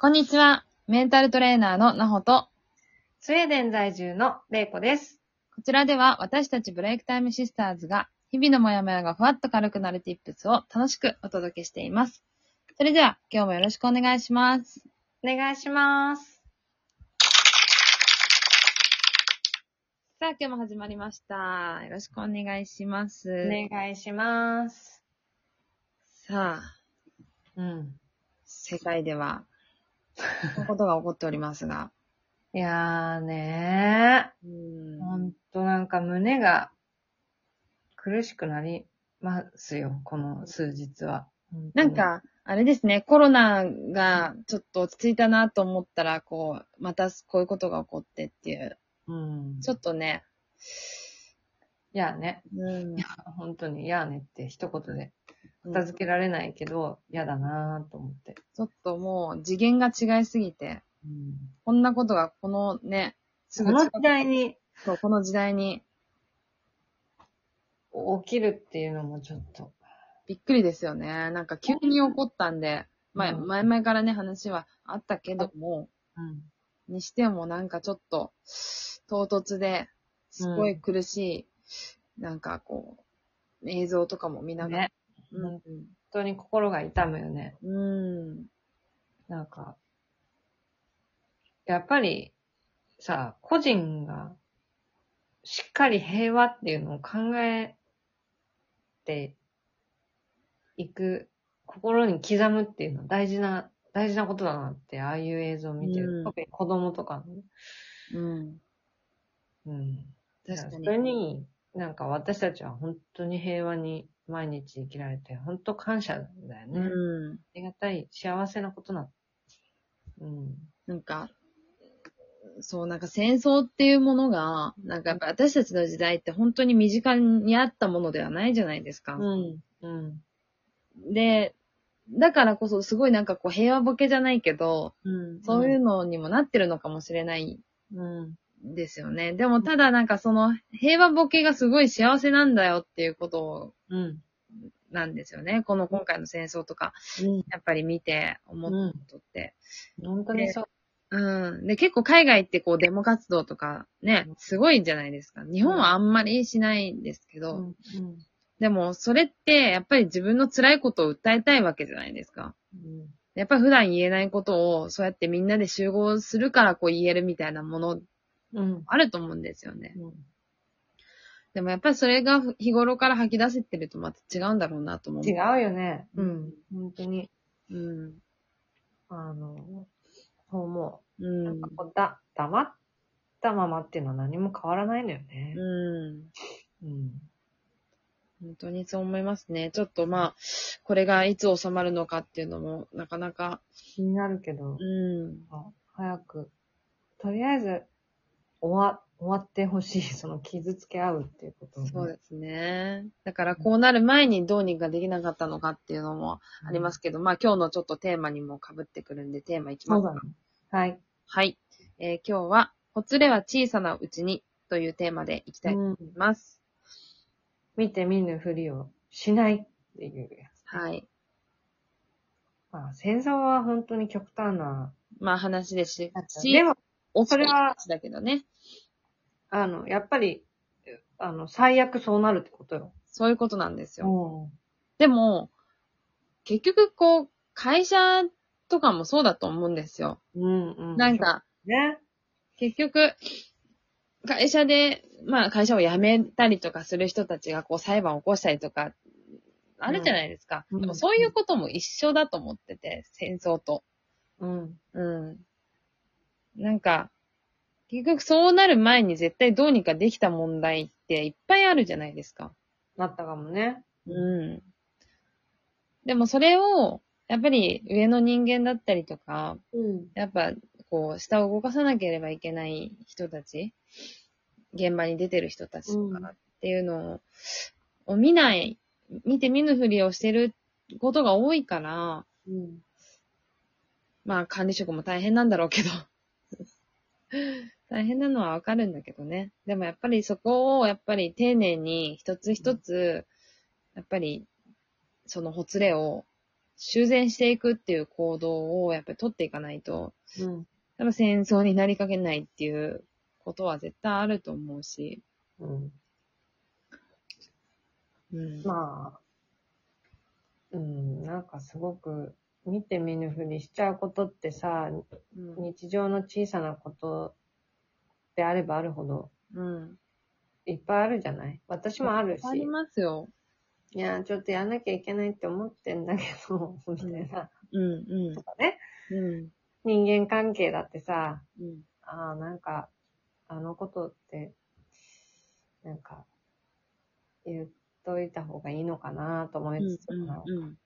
こんにちは。メンタルトレーナーのなほと、スウェーデン在住のレイコです。こちらでは私たちブレイクタイムシスターズが日々のモヤモヤがふわっと軽くなる tips を楽しくお届けしています。それでは今日もよろしくお願いします。お願いします。さあ今日も始まりました。よろしくお願いします。お願いします。さあ、うん。世界では、ことが起こっておりますが。いやーねうー、ん。ほんとなんか胸が苦しくなりますよ、この数日は。なんか、あれですね、コロナがちょっと落ち着いたなと思ったら、こう、またこういうことが起こってっていう、うん。ちょっとね、いやね、うん。いや、本当に嫌ねって一言で片付けられないけど、嫌だなーと思って。ちょっともう次元が違いすぎて、うん。こんなことがこのね、すこの時近く代にそうこの時代に起きるっていうのもちょっと。びっくりですよね。なんか急に起こったんで、まあ、うん前々からね、話はあったけども、うん。にしてもなんかちょっと、唐突で、すごい苦しい、なんかこう、映像とかも見ながら。ね。うん本当に心が痛むよね。うん。なんか、やっぱり、さ、個人が、しっかり平和っていうのを考えていく、心に刻むっていうのは大事な、大事なことだなって、ああいう映像を見てる。うん特に子供とかの。うん。うん。確かそれに。に、なんか私たちは本当に平和に毎日生きられて、本当感謝だよね。あうん。りがたい、幸せなことなの。うん。なんか、そう、なんか戦争っていうものが、なんかやっぱ私たちの時代って本当に身近にあったものではないじゃないですか。うん。うん。で、だからこそすごいなんかこう平和ボケじゃないけど、うん。そういうのにもなってるのかもしれないうん。んですよね。でもただなんかその平和ボケがすごい幸せなんだよっていうことうん。なんですよね。この今回の戦争とか、うん。やっぱり見て思ったことって。本当にそう。うん。で、結構海外ってこうデモ活動とかね、すごいじゃないですか。日本はあんまりしないんですけど、うん。でもそれってやっぱり自分の辛いことを訴えたいわけじゃないですか。うん。やっぱり普段言えないことをそうやってみんなで集合するからこう言えるみたいなものうん。あると思うんですよね。うん。でもやっぱりそれが日頃から吐き出せてるとまた違うんだろうなと思う。違うよね。うん。本当に、うん。あの、そう思うう。なんんか。こうだ、黙ったままっていうのは何も変わらないのよね。うん。うん。本当にそう思いますね。ちょっとまあ、これがいつ収まるのかっていうのも、なかなか、気になるけど、うん。早く、とりあえず、終わ、終わってほしい。その傷つけ合うっていうことそうですね。だからこうなる前にどうにかできなかったのかっていうのもありますけど、まあ今日のちょっとテーマにも被ってくるんで、テーマいきますか。はい。はい。えー今日は、ほつれは小さなうちにというテーマでいきたいと思います。見て見ぬふりをしないっていうやつ。はい。まあ、戦争は本当に極端な。まあ話ですし、でも、おそれはだけどね。あの、やっぱり、あの、最悪そうなるってことよ。そういうことなんですよ。うでも、結局こう、会社とかもそうだと思うんですよ。ん。うん、うん。なん、か、ね。結局、会社で、まあ会社を辞めたりとかする人たちがこう裁判を起こしたりとか、あるじゃないですか。うんでもそういうことも一緒だと思ってて、戦争と。うん。うん。なんか、結局そうなる前に絶対どうにかできた問題っていっぱいあるじゃないですか。なったかもね。うん。でもそれを、やっぱり上の人間だったりとか、うん。やっぱ、こう、下を動かさなければいけない人たち、現場に出てる人たちとかっていうのを、を見ない、見て見ぬふりをしてることが多いから、うん。まあ管理職も大変なんだろうけど、大変なのはわかるんだけどね。でもやっぱりそこを、やっぱり丁寧に一つ一つ、やっぱり、そのほつれを修繕していくっていう行動をやっぱり取っていかないと、うん。多分戦争になりかけないっていうことは絶対あると思うし、うん。うん。まあ、うん、なんかすごく見て見ぬふりしちゃうことってさ、うん。日常の小さなことであればあるほどうん。いっぱいあるじゃない？私もあるし。ありますよ。いや、ちょっとやんなきゃいけないって思ってんだけど、みたいな。うん、うんと。かね。うん。人間関係だってさ、うん。ああ、なんか、あのことって、なんか、言っといた方がいいのかなと思いつつ、うん。まあうん。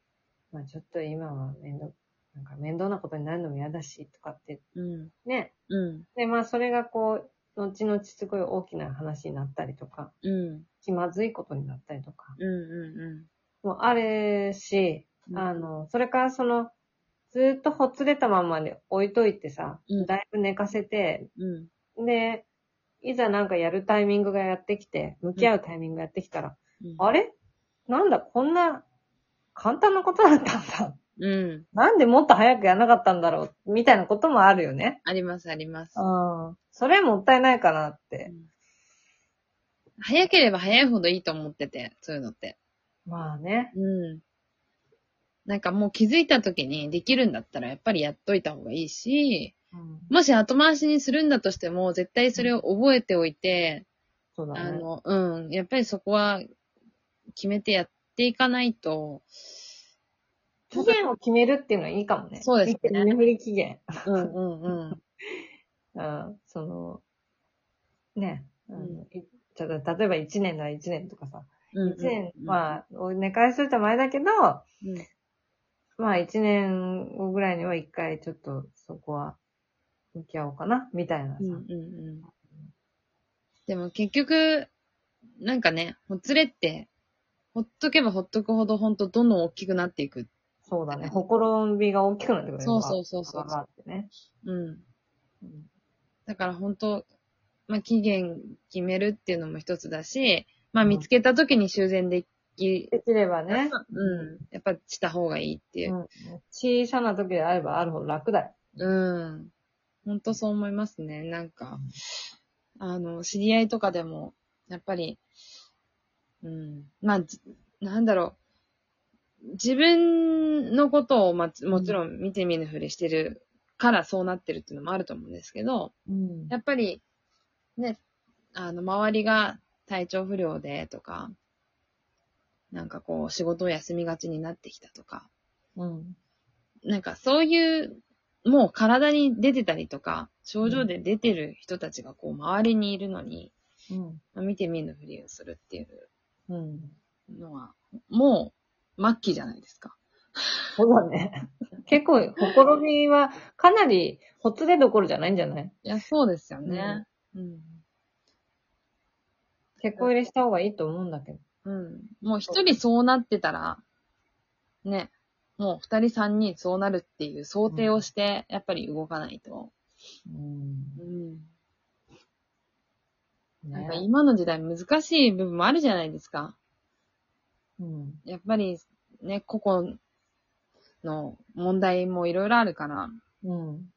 まあちょっと今は面倒、なんか面倒なことになるのも嫌だし、とかって、うん。ね。うん。で、まあそれがこう、後々すごい大きな話になったりとか、うん。気まずいことになったりとか、うん。うん。もあるし、うんあの、それからその、ずーっとほつれたまんまで置いといてさ、うんだいぶ寝かせて、うん。で、いざなんかやるタイミングがやってきて、向き合うタイミングがやってきたら、うん。あれ？なんだ、こんな簡単なことだったんだ。うん。なんでもっと早くやらなかったんだろうみたいなこともあるよね。あります、あります。うん。それもったいないかなって。早ければ早いほどいいと思ってて、そういうのって。まあね。うん。なんかもう気づいた時にできるんだったらやっぱりやっといた方がいいし、うん、もし後回しにするんだとしても絶対それを覚えておいて、そうだね。あの、うん。やっぱりそこは決めてやっていかないと、期限を決めるっていうのはいいかもね。そうですね見て見ぬふり期限。うんうんうん。うん。その、ね。あのうんいちょっと例えば1年なら1年とかさ。うん1年、あ、まあ、寝かしといた前だけど、うんまあ1年後ぐらいには一回ちょっとそこは向き合おうかな、みたいなさ。うんうんうん。でも結局、なんかね、ほつれって、ほっとけばほっとくほどほんとどんどん大きくなっていく。そうだね。ほころびが大きくなってくるねそうそうそうそうってね。うん。うんだから本当まあ期限決めるっていうのも一つだし、まあうん見つけた時に修繕でき、できればね。うん。やっぱした方がいいっていうう。ん。小さな時であればあるほど楽だよ。うん。本当そう思いますね。なんか、あの、知り合いとかでも、やっぱり、うん。まあ、じなんだろう。自分のことを、まあ、もちろん見て見ぬふりしてるからそうなってるっていうのもあると思うんですけど、うんやっぱり、ね、あの、周りが体調不良でとか、なんかこう、仕事を休みがちになってきたとか、うん。なんかそういう、もう体に出てたりとか、症状で出てる人たちがこう周りにいるのに、うん。まあ見て見ぬふりをするっていううん。のは、もう末期じゃないですか。そうだね。結構、ほころびはかなりほつれどころじゃないんじゃない？いや、そうですよね。うん。結構入れした方がいいと思うんだけど。うん。もう一人そうなってたら、ね、もう二人三人そうなるっていう想定をして、やっぱり動かないと。うん。うん。なんかね。今の時代難しい部分もあるじゃないですか。うん。やっぱりね、個々の問題もいろいろあるから。うん。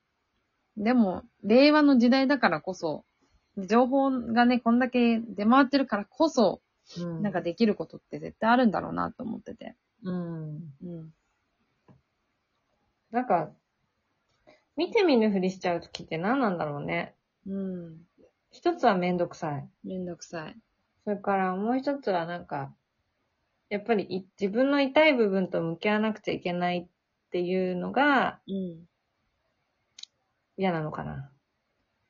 でも、令和の時代だからこそ、情報がね、こんだけ出回ってるからこそ、うん。なんかできることって絶対あるんだろうなと思ってて。うん。うん。なんか、見て見ぬふりしちゃうときって何なんだろうね。うん。一つはめんどくさい。めんどくさい。それからもう一つはなんか、やっぱりい自分の痛い部分と向き合わなくちゃいけないっていうのがうん。嫌なのかな。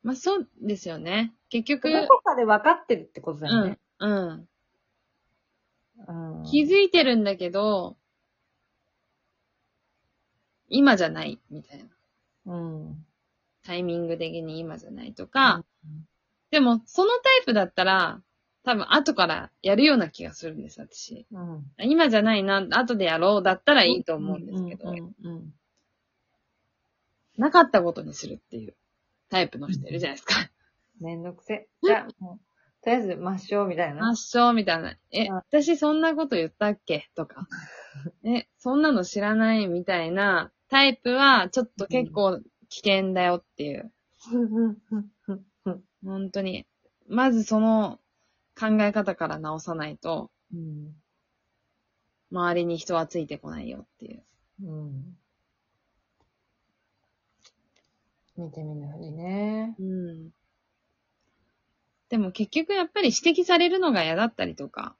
まあ、そうですよね。結局、どこかで分かってるってことだよね。うん。うん気づいてるんだけど、今じゃない、みたいな。うん。タイミング的に今じゃないとか、でも、そのタイプだったら、多分後からやるような気がするんです、私。うん。今じゃないな、後でやろうだったらいいと思うんですけど、うんなかったことにするっていうタイプの人いるじゃないですか。めんどくせ。じゃあ、もう、とりあえず抹消みたいな。抹消みたいな。え、うん私そんなこと言ったっけ？とか。え、そんなの知らないみたいなタイプは、ちょっと結構危険だよっていう。本当に。まずその考え方から直さないと、うん。周りに人はついてこないよっていう。うん。見てみぬふりね。うん。でも結局やっぱり指摘されるのが嫌だったりとか、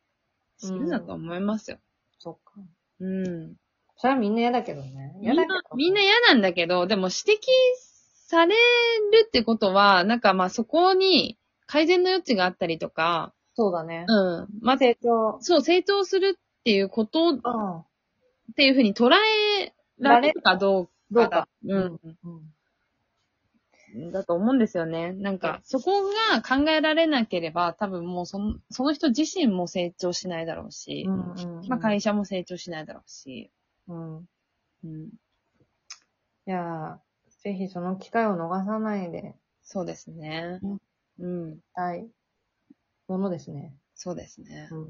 するんだと思いますよ。そっか。うん。それはみんな嫌だけどね。嫌だけど。、みんな嫌なんだけど、でも指摘されるってことは、なんかまあそこに改善の余地があったりとか、そうだね。うん。まあ、成長。そう、成長するっていうことっうん。ていうふうに捉えられるかどうどうかかだ。。うん。だと思うんですよね。なんか、そこが考えられなければ、多分もうその、その人自身も成長しないだろうし、うんうんうん。まあ会社も成長しないだろうし、うん。うん。いやー、ぜひその機会を逃さないで、そうですね。うん。たいものですね。そうですね。うん。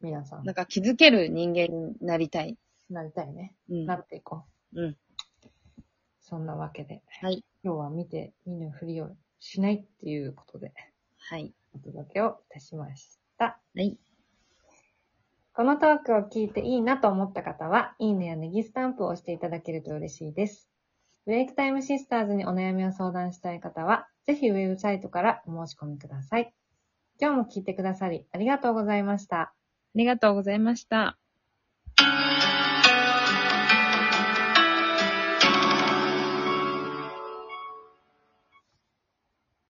皆さん、なんか気づける人間になりたい。なりたいね。うん。なっていこう。うん。そんなわけで、はい。今日は見て見ぬふりをしないっていうことで、はい。お届けをいたしました。はい。このトークを聞いていいなと思った方は、いいねやネギスタンプを押していただけると嬉しいです。ブレイクタイムシスターズにお悩みを相談したい方は、ぜひウェブサイトからお申し込みください。今日も聞いてくださりありがとうございました。ありがとうございました。